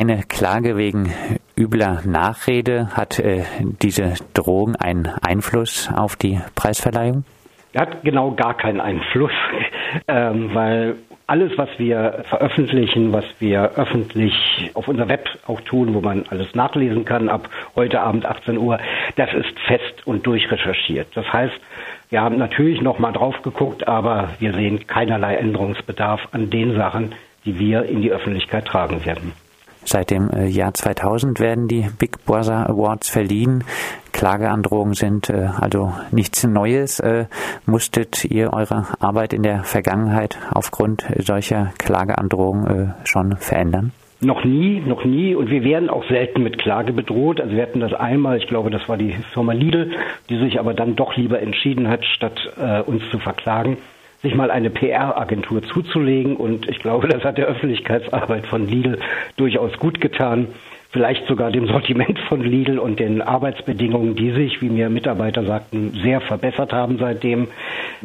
eine Klage wegen übler Nachrede. Hat äh, diese Drohung einen Einfluss auf die Preisverleihung? Er hat genau gar keinen Einfluss, ähm, weil alles, was wir veröffentlichen, was wir öffentlich auf unser Web auch tun, wo man alles nachlesen kann ab heute Abend 18 Uhr, das ist fest und durchrecherchiert. Das heißt, wir haben natürlich noch mal drauf geguckt, aber wir sehen keinerlei Änderungsbedarf an den Sachen, die wir in die Öffentlichkeit tragen werden. Seit dem äh, Jahr 2000 werden die Big Brother Awards verliehen. Klageandrohungen sind äh, also nichts Neues. Äh, musstet ihr eure Arbeit in der Vergangenheit aufgrund solcher Klageandrohungen schon verändern? Noch nie, noch nie. Und wir werden auch selten mit Klage bedroht. Also wir hatten das einmal, ich glaube, das war die Firma Lidl, die sich aber dann doch lieber entschieden hat, statt uns zu verklagen, sich mal eine PR-Agentur zuzulegen. Und ich glaube, das hat der Öffentlichkeitsarbeit von Lidl durchaus gut getan. Vielleicht sogar dem Sortiment von Lidl und den Arbeitsbedingungen, die sich, wie mir Mitarbeiter sagten, sehr verbessert haben seitdem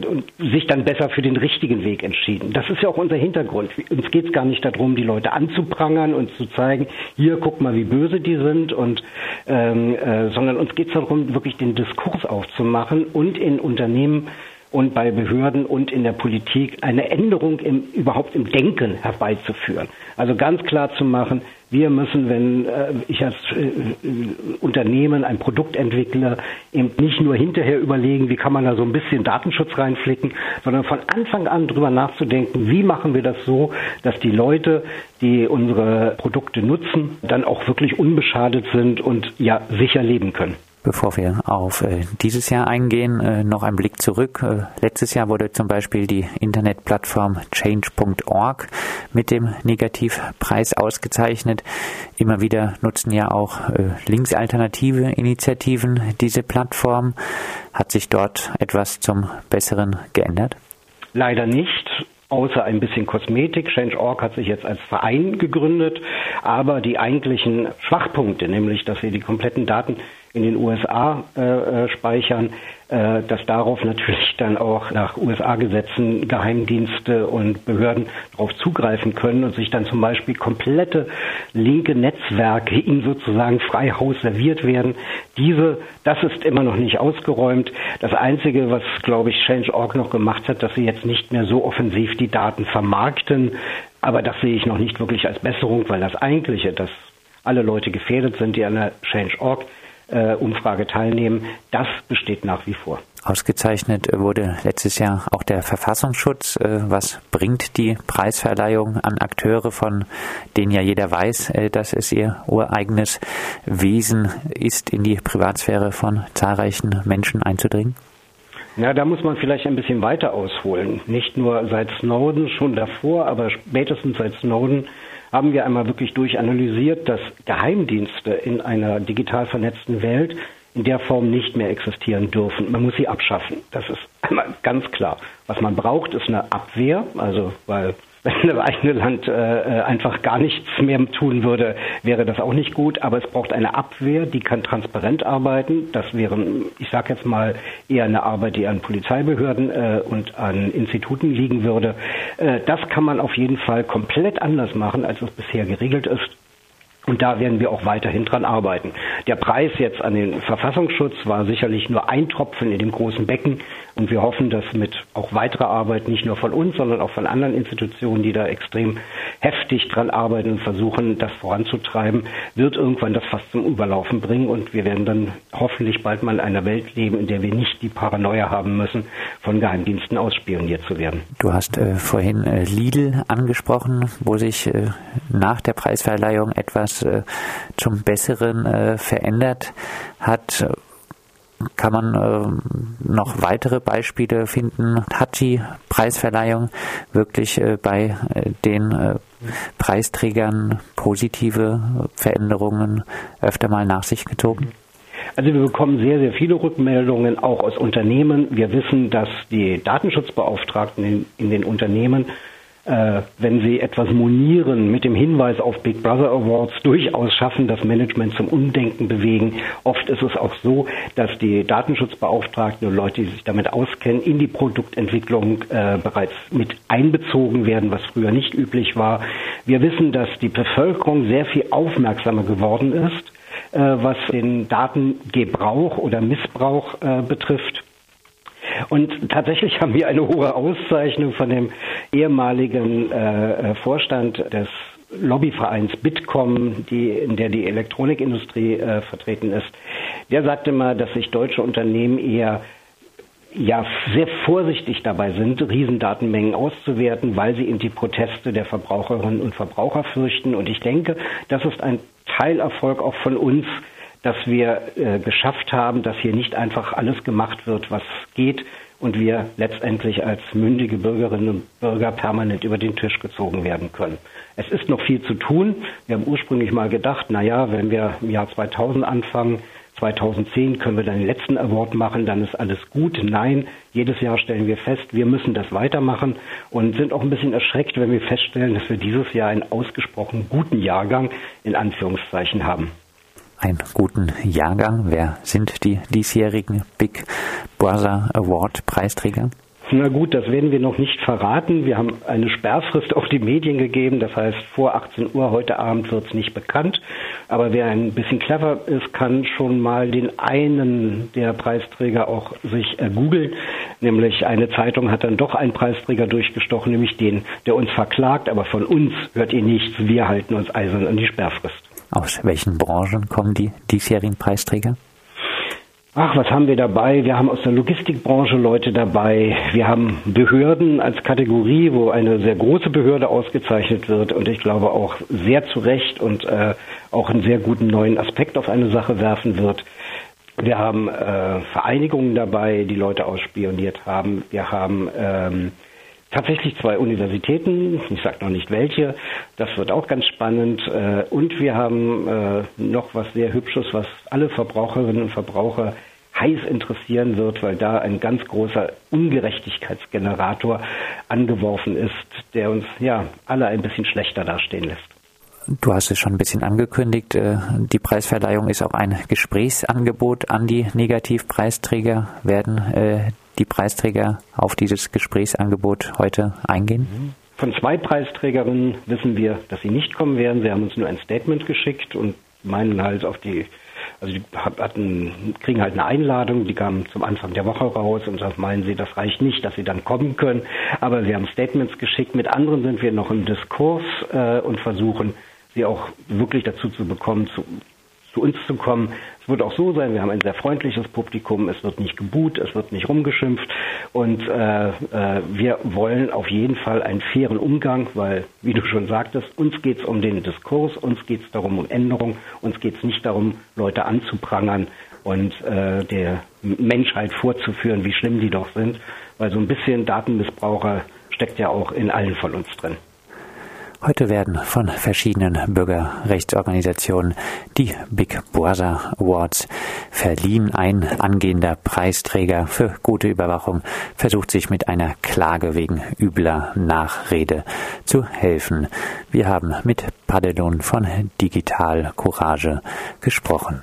und sich dann besser für den richtigen Weg entschieden. Das ist ja auch unser Hintergrund. Uns geht es gar nicht darum, die Leute anzuprangern und zu zeigen, hier guck mal, wie böse die sind, und ähm, äh, sondern uns geht es darum, wirklich den Diskurs aufzumachen und in Unternehmen und bei Behörden und in der Politik eine Änderung im, überhaupt im Denken herbeizuführen. Also ganz klar zu machen, wir müssen, wenn äh, ich als äh, Unternehmen ein Produkt entwickle, eben nicht nur hinterher überlegen, wie kann man da so ein bisschen Datenschutz reinflicken, sondern von Anfang an drüber nachzudenken, wie machen wir das so, dass die Leute, die unsere Produkte nutzen, dann auch wirklich unbeschadet sind und ja sicher leben können. Bevor wir auf äh, dieses Jahr eingehen, äh, noch ein Blick zurück. Äh, letztes Jahr wurde zum Beispiel die Internetplattform change.org mit dem Negativpreis ausgezeichnet. Immer wieder nutzen ja auch linksalternative Initiativen diese Plattform. Hat sich dort etwas zum Besseren geändert? Leider nicht außer ein bisschen Kosmetik. Change.org hat sich jetzt als Verein gegründet, aber die eigentlichen Schwachpunkte, nämlich dass sie die kompletten Daten in den USA äh, äh, speichern, äh, dass darauf natürlich dann auch nach USA-Gesetzen Geheimdienste und Behörden darauf zugreifen können und sich dann zum Beispiel komplette linke Netzwerke ihnen sozusagen frei Haus serviert werden. Diese, das ist immer noch nicht ausgeräumt. Das Einzige, was, glaube ich, Change.org noch gemacht hat, dass sie jetzt nicht mehr so offensiv die Daten vermarkten. Aber das sehe ich noch nicht wirklich als Besserung, weil das Eigentliche, dass alle Leute gefährdet sind, die an der Change.org Umfrage teilnehmen. Das besteht nach wie vor. Ausgezeichnet wurde letztes Jahr auch der Verfassungsschutz. Äh, was bringt die Preisverleihung an Akteure, von denen ja jeder weiß, äh, dass es ihr ureigenes Wesen ist, in die Privatsphäre von zahlreichen Menschen einzudringen? Ja, da muss man vielleicht ein bisschen weiter ausholen. Nicht nur seit Snowden, schon davor, aber spätestens seit Snowden haben wir einmal wirklich durchanalysiert, dass Geheimdienste in einer digital vernetzten Welt in der Form nicht mehr existieren dürfen. Man muss sie abschaffen. Das ist einmal ganz klar. Was man braucht, ist eine Abwehr, also weil wenn das eigene Land äh, einfach gar nichts mehr tun würde, wäre das auch nicht gut. Aber es braucht eine Abwehr, die kann transparent arbeiten. Das wäre, ich sage jetzt mal, eher eine Arbeit, die an Polizeibehörden äh, und an Instituten liegen würde. Äh, das kann man auf jeden Fall komplett anders machen, als es bisher geregelt ist. Und da werden wir auch weiterhin dran arbeiten. Der Preis jetzt an den Verfassungsschutz war sicherlich nur ein Tropfen in dem großen Becken. Und wir hoffen, dass mit auch weiterer Arbeit, nicht nur von uns, sondern auch von anderen Institutionen, die da extrem heftig dran arbeiten und versuchen, das voranzutreiben, wird irgendwann das fast zum Überlaufen bringen. Und wir werden dann hoffentlich bald mal in einer Welt leben, in der wir nicht die Paranoia haben müssen, von Geheimdiensten ausspioniert zu werden. Du hast äh, vorhin äh, Lidl angesprochen, wo sich äh, nach der Preisverleihung etwas äh, zum Besseren äh, verändert hat. Kann man äh, noch weitere Beispiele finden? Hat die Preisverleihung wirklich äh, bei äh, den äh, Preisträgern positive Veränderungen öfter mal nach sich gezogen? Also wir bekommen sehr, sehr viele Rückmeldungen auch aus Unternehmen. Wir wissen, dass die Datenschutzbeauftragten in, in den Unternehmen äh, wenn sie etwas monieren mit dem Hinweis auf Big Brother Awards, durchaus schaffen, das Management zum Umdenken bewegen. Oft ist es auch so, dass die Datenschutzbeauftragten und Leute, die sich damit auskennen, in die Produktentwicklung äh, bereits mit einbezogen werden, was früher nicht üblich war. Wir wissen, dass die Bevölkerung sehr viel aufmerksamer geworden ist äh, was den Datengebrauch oder Missbrauch äh, betrifft. Und tatsächlich haben wir eine hohe Auszeichnung von dem ehemaligen äh, Vorstand des Lobbyvereins Bitkom, die, in der die Elektronikindustrie äh, vertreten ist. Der sagte mal, dass sich deutsche Unternehmen eher ja sehr vorsichtig dabei sind, Riesendatenmengen auszuwerten, weil sie in die Proteste der Verbraucherinnen und Verbraucher fürchten. Und ich denke, das ist ein Teilerfolg auch von uns, dass wir äh, geschafft haben, dass hier nicht einfach alles gemacht wird, was geht und wir letztendlich als mündige Bürgerinnen und Bürger permanent über den Tisch gezogen werden können. Es ist noch viel zu tun. Wir haben ursprünglich mal gedacht, na ja, wenn wir im Jahr 2000 anfangen, 2010 können wir dann den letzten Award machen, dann ist alles gut. Nein, jedes Jahr stellen wir fest, wir müssen das weitermachen und sind auch ein bisschen erschreckt, wenn wir feststellen, dass wir dieses Jahr einen ausgesprochen guten Jahrgang in Anführungszeichen haben. Einen guten Jahrgang. Wer sind die diesjährigen Big Brother Award Preisträger? Na gut, das werden wir noch nicht verraten. Wir haben eine Sperrfrist auf die Medien gegeben. Das heißt, vor 18 Uhr heute Abend wird es nicht bekannt. Aber wer ein bisschen clever ist, kann schon mal den einen der Preisträger auch sich googeln. Nämlich eine Zeitung hat dann doch einen Preisträger durchgestochen, nämlich den, der uns verklagt. Aber von uns hört ihr nichts. Wir halten uns eisern an die Sperrfrist. Aus welchen Branchen kommen die diesjährigen Preisträger? Ach, was haben wir dabei? Wir haben aus der Logistikbranche Leute dabei. Wir haben Behörden als Kategorie, wo eine sehr große Behörde ausgezeichnet wird und ich glaube auch sehr zu Recht und äh, auch einen sehr guten neuen Aspekt auf eine Sache werfen wird. Wir haben äh, Vereinigungen dabei, die Leute ausspioniert haben. Wir haben ähm, tatsächlich zwei Universitäten, ich sage noch nicht welche, das wird auch ganz spannend. Äh, und wir haben äh, noch was sehr Hübsches, was alle Verbraucherinnen und Verbraucher heiß interessieren wird, weil da ein ganz großer Ungerechtigkeitsgenerator angeworfen ist, der uns ja alle ein bisschen schlechter dastehen lässt. Du hast es schon ein bisschen angekündigt. Äh, die Preisverleihung ist auch ein Gesprächsangebot an die Negativpreisträger. Werden die Preisträger auf dieses Gesprächsangebot heute eingehen? Von zwei Preisträgerinnen wissen wir, dass sie nicht kommen werden. Sie haben uns nur ein Statement geschickt und meinen halt auf die, also die hatten, kriegen halt eine Einladung, die kam zum Anfang der Woche raus und das meinen sie, das reicht nicht, dass sie dann kommen können. Aber sie haben Statements geschickt. Mit anderen sind wir noch im Diskurs äh, und versuchen, sie auch wirklich dazu zu bekommen, zu, zu uns zu kommen. Es wird auch so sein, wir haben ein sehr freundliches Publikum, es wird nicht gebuht, es wird nicht rumgeschimpft und äh, äh, wir wollen auf jeden Fall einen fairen Umgang, weil, wie du schon sagtest, uns geht es um den Diskurs, uns geht es darum um Änderung, uns geht es nicht darum, Leute anzuprangern und äh, der Menschheit vorzuführen, wie schlimm die doch sind, weil so ein bisschen Datenmissbraucher steckt ja auch in allen von uns drin. Heute werden von verschiedenen Bürgerrechtsorganisationen die Big Brother Awards verliehen. Ein angehender Preisträger für gute Überwachung versucht sich mit einer Klage wegen übler Nachrede zu helfen. Wir haben mit Padelon von Digital Courage gesprochen.